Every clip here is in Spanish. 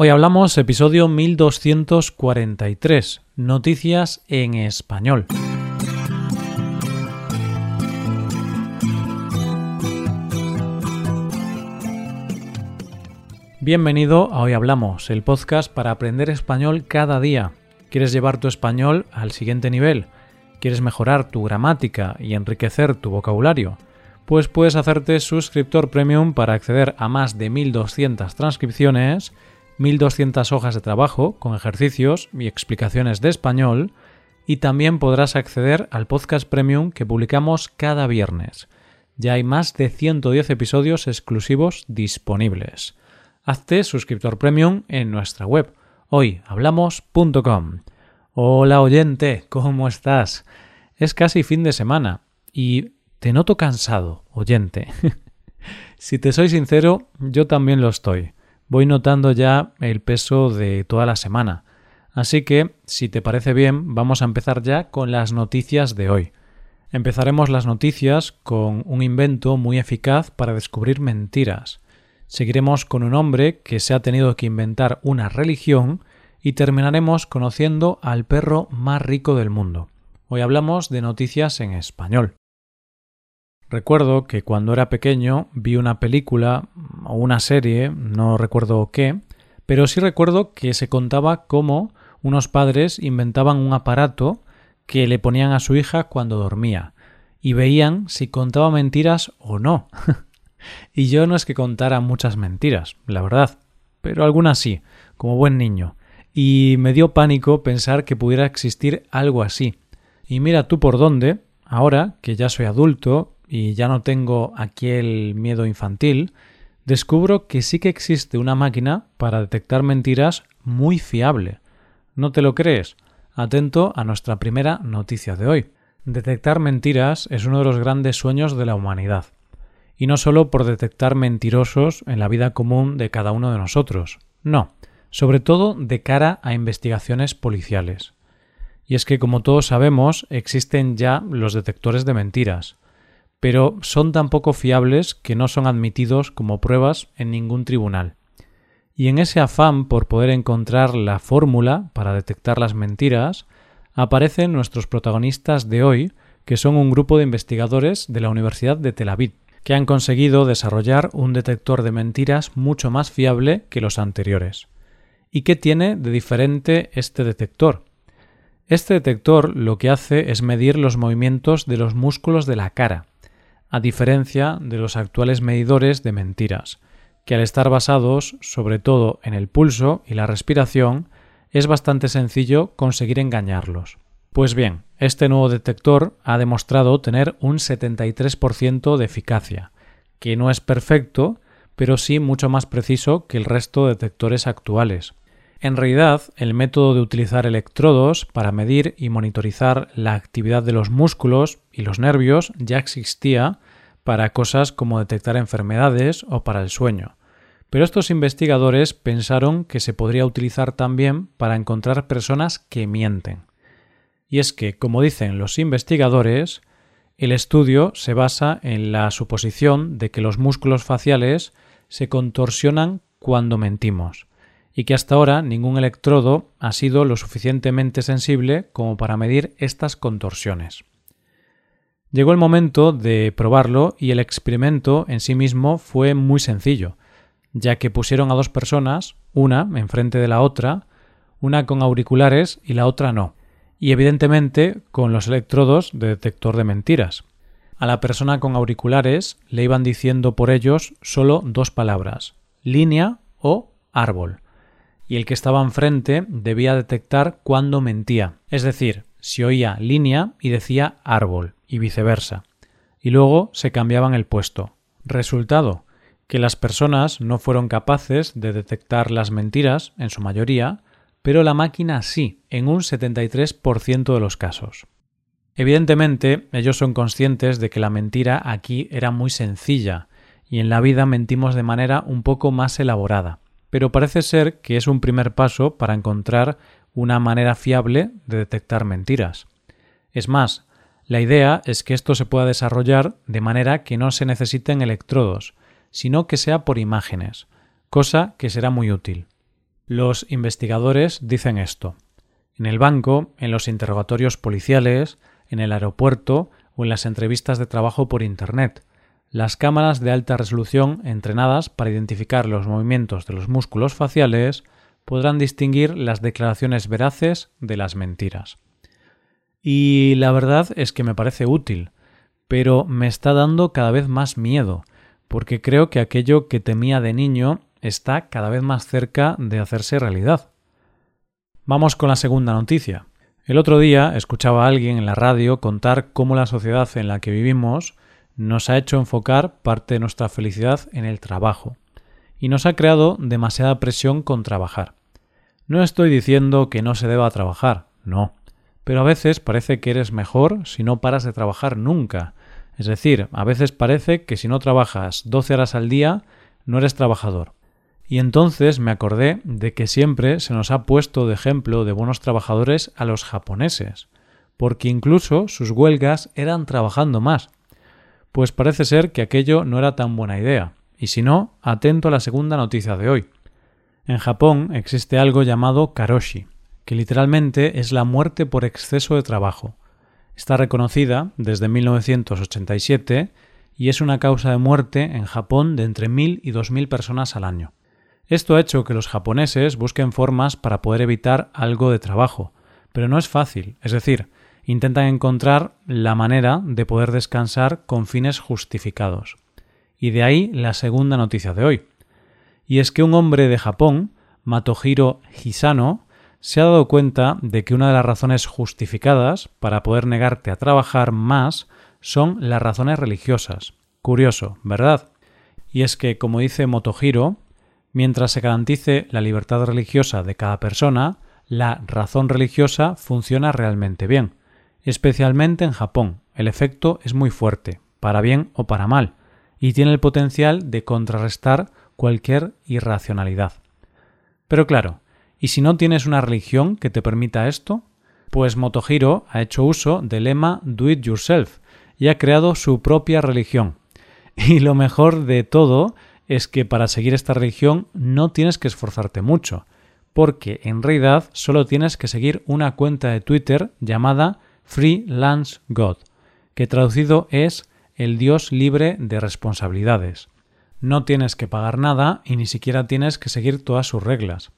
Hoy hablamos episodio 1243, Noticias en Español. Bienvenido a Hoy Hablamos, el podcast para aprender español cada día. ¿Quieres llevar tu español al siguiente nivel? ¿Quieres mejorar tu gramática y enriquecer tu vocabulario? Pues puedes hacerte suscriptor premium para acceder a más de 1200 transcripciones 1200 hojas de trabajo con ejercicios y explicaciones de español y también podrás acceder al podcast premium que publicamos cada viernes. Ya hay más de 110 episodios exclusivos disponibles. Hazte suscriptor premium en nuestra web hoyhablamos.com. Hola oyente, ¿cómo estás? Es casi fin de semana y te noto cansado, oyente. si te soy sincero, yo también lo estoy voy notando ya el peso de toda la semana. Así que, si te parece bien, vamos a empezar ya con las noticias de hoy. Empezaremos las noticias con un invento muy eficaz para descubrir mentiras. Seguiremos con un hombre que se ha tenido que inventar una religión y terminaremos conociendo al perro más rico del mundo. Hoy hablamos de noticias en español. Recuerdo que cuando era pequeño vi una película o una serie, no recuerdo qué, pero sí recuerdo que se contaba cómo unos padres inventaban un aparato que le ponían a su hija cuando dormía y veían si contaba mentiras o no. y yo no es que contara muchas mentiras, la verdad, pero algunas sí, como buen niño, y me dio pánico pensar que pudiera existir algo así. Y mira tú por dónde, ahora que ya soy adulto y ya no tengo aquel miedo infantil, descubro que sí que existe una máquina para detectar mentiras muy fiable. ¿No te lo crees? Atento a nuestra primera noticia de hoy. Detectar mentiras es uno de los grandes sueños de la humanidad. Y no solo por detectar mentirosos en la vida común de cada uno de nosotros. No, sobre todo de cara a investigaciones policiales. Y es que, como todos sabemos, existen ya los detectores de mentiras, pero son tan poco fiables que no son admitidos como pruebas en ningún tribunal. Y en ese afán por poder encontrar la fórmula para detectar las mentiras, aparecen nuestros protagonistas de hoy, que son un grupo de investigadores de la Universidad de Tel Aviv, que han conseguido desarrollar un detector de mentiras mucho más fiable que los anteriores. ¿Y qué tiene de diferente este detector? Este detector lo que hace es medir los movimientos de los músculos de la cara, a diferencia de los actuales medidores de mentiras, que al estar basados sobre todo en el pulso y la respiración, es bastante sencillo conseguir engañarlos. Pues bien, este nuevo detector ha demostrado tener un 73% de eficacia, que no es perfecto, pero sí mucho más preciso que el resto de detectores actuales. En realidad, el método de utilizar electrodos para medir y monitorizar la actividad de los músculos y los nervios ya existía para cosas como detectar enfermedades o para el sueño. Pero estos investigadores pensaron que se podría utilizar también para encontrar personas que mienten. Y es que, como dicen los investigadores, el estudio se basa en la suposición de que los músculos faciales se contorsionan cuando mentimos y que hasta ahora ningún electrodo ha sido lo suficientemente sensible como para medir estas contorsiones. Llegó el momento de probarlo y el experimento en sí mismo fue muy sencillo, ya que pusieron a dos personas, una enfrente de la otra, una con auriculares y la otra no, y evidentemente con los electrodos de detector de mentiras. A la persona con auriculares le iban diciendo por ellos solo dos palabras, línea o árbol y el que estaba enfrente debía detectar cuándo mentía, es decir, si oía línea y decía árbol, y viceversa. Y luego se cambiaban el puesto. Resultado, que las personas no fueron capaces de detectar las mentiras, en su mayoría, pero la máquina sí, en un 73% de los casos. Evidentemente, ellos son conscientes de que la mentira aquí era muy sencilla, y en la vida mentimos de manera un poco más elaborada pero parece ser que es un primer paso para encontrar una manera fiable de detectar mentiras. Es más, la idea es que esto se pueda desarrollar de manera que no se necesiten electrodos, sino que sea por imágenes, cosa que será muy útil. Los investigadores dicen esto. En el banco, en los interrogatorios policiales, en el aeropuerto o en las entrevistas de trabajo por Internet. Las cámaras de alta resolución entrenadas para identificar los movimientos de los músculos faciales podrán distinguir las declaraciones veraces de las mentiras. Y la verdad es que me parece útil, pero me está dando cada vez más miedo, porque creo que aquello que temía de niño está cada vez más cerca de hacerse realidad. Vamos con la segunda noticia. El otro día escuchaba a alguien en la radio contar cómo la sociedad en la que vivimos nos ha hecho enfocar parte de nuestra felicidad en el trabajo y nos ha creado demasiada presión con trabajar. No estoy diciendo que no se deba trabajar, no, pero a veces parece que eres mejor si no paras de trabajar nunca. Es decir, a veces parece que si no trabajas 12 horas al día, no eres trabajador. Y entonces me acordé de que siempre se nos ha puesto de ejemplo de buenos trabajadores a los japoneses, porque incluso sus huelgas eran trabajando más. Pues parece ser que aquello no era tan buena idea, y si no, atento a la segunda noticia de hoy. En Japón existe algo llamado karoshi, que literalmente es la muerte por exceso de trabajo. Está reconocida desde 1987 y es una causa de muerte en Japón de entre 1.000 y 2.000 personas al año. Esto ha hecho que los japoneses busquen formas para poder evitar algo de trabajo, pero no es fácil, es decir, intentan encontrar la manera de poder descansar con fines justificados. Y de ahí la segunda noticia de hoy. Y es que un hombre de Japón, Matohiro Hisano, se ha dado cuenta de que una de las razones justificadas para poder negarte a trabajar más son las razones religiosas. Curioso, ¿verdad? Y es que, como dice Motohiro, Mientras se garantice la libertad religiosa de cada persona, la razón religiosa funciona realmente bien. Especialmente en Japón, el efecto es muy fuerte, para bien o para mal, y tiene el potencial de contrarrestar cualquier irracionalidad. Pero claro, ¿y si no tienes una religión que te permita esto? Pues Motohiro ha hecho uso del lema Do It Yourself y ha creado su propia religión. Y lo mejor de todo es que para seguir esta religión no tienes que esforzarte mucho, porque en realidad solo tienes que seguir una cuenta de Twitter llamada Freelance God, que traducido es el Dios libre de responsabilidades. No tienes que pagar nada y ni siquiera tienes que seguir todas sus reglas.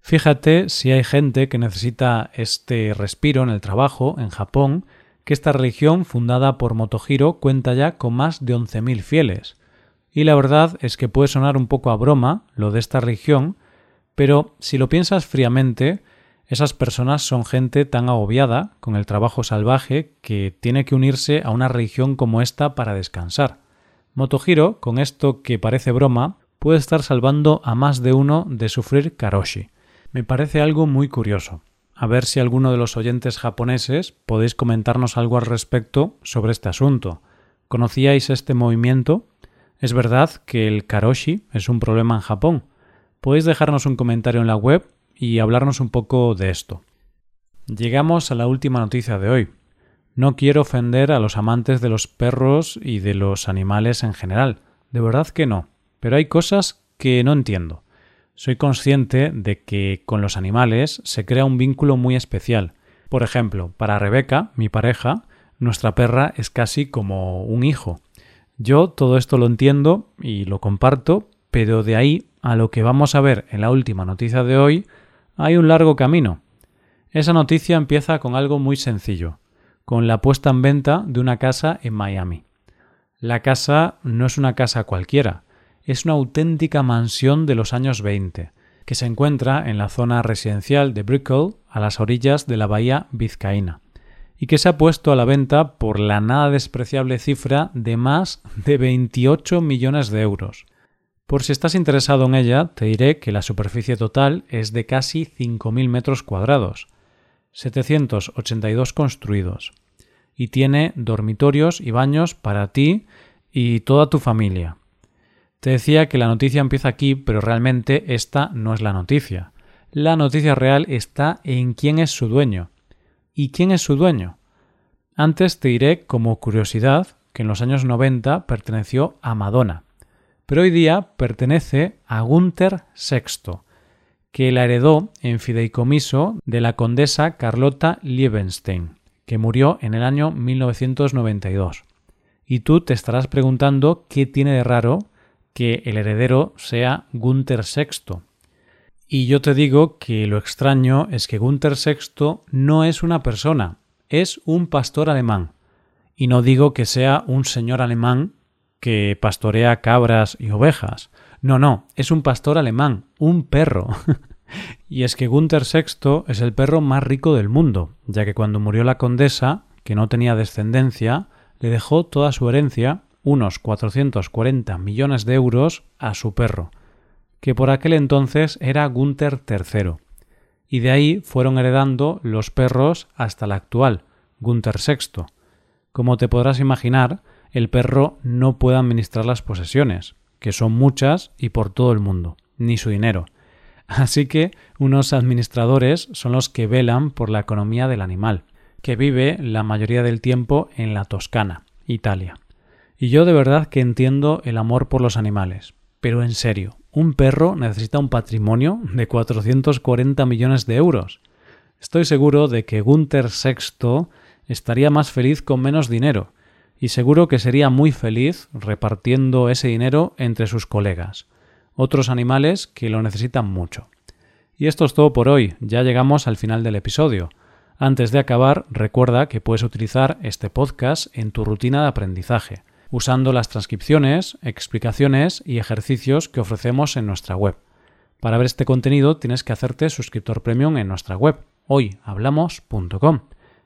Fíjate si hay gente que necesita este respiro en el trabajo en Japón, que esta religión fundada por Motohiro cuenta ya con más de 11.000 fieles. Y la verdad es que puede sonar un poco a broma lo de esta religión, pero si lo piensas fríamente, esas personas son gente tan agobiada con el trabajo salvaje que tiene que unirse a una religión como esta para descansar. Motohiro, con esto que parece broma, puede estar salvando a más de uno de sufrir karoshi. Me parece algo muy curioso. A ver si alguno de los oyentes japoneses podéis comentarnos algo al respecto sobre este asunto. ¿Conocíais este movimiento? Es verdad que el karoshi es un problema en Japón. Podéis dejarnos un comentario en la web y hablarnos un poco de esto. Llegamos a la última noticia de hoy. No quiero ofender a los amantes de los perros y de los animales en general. De verdad que no. Pero hay cosas que no entiendo. Soy consciente de que con los animales se crea un vínculo muy especial. Por ejemplo, para Rebeca, mi pareja, nuestra perra es casi como un hijo. Yo todo esto lo entiendo y lo comparto, pero de ahí a lo que vamos a ver en la última noticia de hoy hay un largo camino. Esa noticia empieza con algo muy sencillo, con la puesta en venta de una casa en Miami. La casa no es una casa cualquiera, es una auténtica mansión de los años 20, que se encuentra en la zona residencial de Brickell, a las orillas de la bahía Vizcaína y que se ha puesto a la venta por la nada despreciable cifra de más de 28 millones de euros. Por si estás interesado en ella, te diré que la superficie total es de casi 5.000 metros cuadrados, 782 construidos, y tiene dormitorios y baños para ti y toda tu familia. Te decía que la noticia empieza aquí, pero realmente esta no es la noticia. La noticia real está en quién es su dueño, ¿Y quién es su dueño? Antes te diré como curiosidad que en los años 90 perteneció a Madonna, pero hoy día pertenece a Gunther VI, que la heredó en fideicomiso de la condesa Carlota Liebenstein, que murió en el año 1992. Y tú te estarás preguntando qué tiene de raro que el heredero sea Gunther VI. Y yo te digo que lo extraño es que Gunther VI no es una persona, es un pastor alemán. Y no digo que sea un señor alemán que pastorea cabras y ovejas. No, no, es un pastor alemán, un perro. y es que Gunther VI es el perro más rico del mundo, ya que cuando murió la condesa, que no tenía descendencia, le dejó toda su herencia, unos 440 millones de euros, a su perro, que por aquel entonces era Gunther III. Y de ahí fueron heredando los perros hasta la actual, Gunther VI. Como te podrás imaginar, el perro no puede administrar las posesiones, que son muchas y por todo el mundo, ni su dinero. Así que unos administradores son los que velan por la economía del animal, que vive la mayoría del tiempo en la Toscana, Italia. Y yo de verdad que entiendo el amor por los animales, pero en serio, un perro necesita un patrimonio de 440 millones de euros. Estoy seguro de que Gunther VI estaría más feliz con menos dinero, y seguro que sería muy feliz repartiendo ese dinero entre sus colegas, otros animales que lo necesitan mucho. Y esto es todo por hoy, ya llegamos al final del episodio. Antes de acabar, recuerda que puedes utilizar este podcast en tu rutina de aprendizaje, usando las transcripciones, explicaciones y ejercicios que ofrecemos en nuestra web. Para ver este contenido tienes que hacerte suscriptor premium en nuestra web, hoyhablamos.com.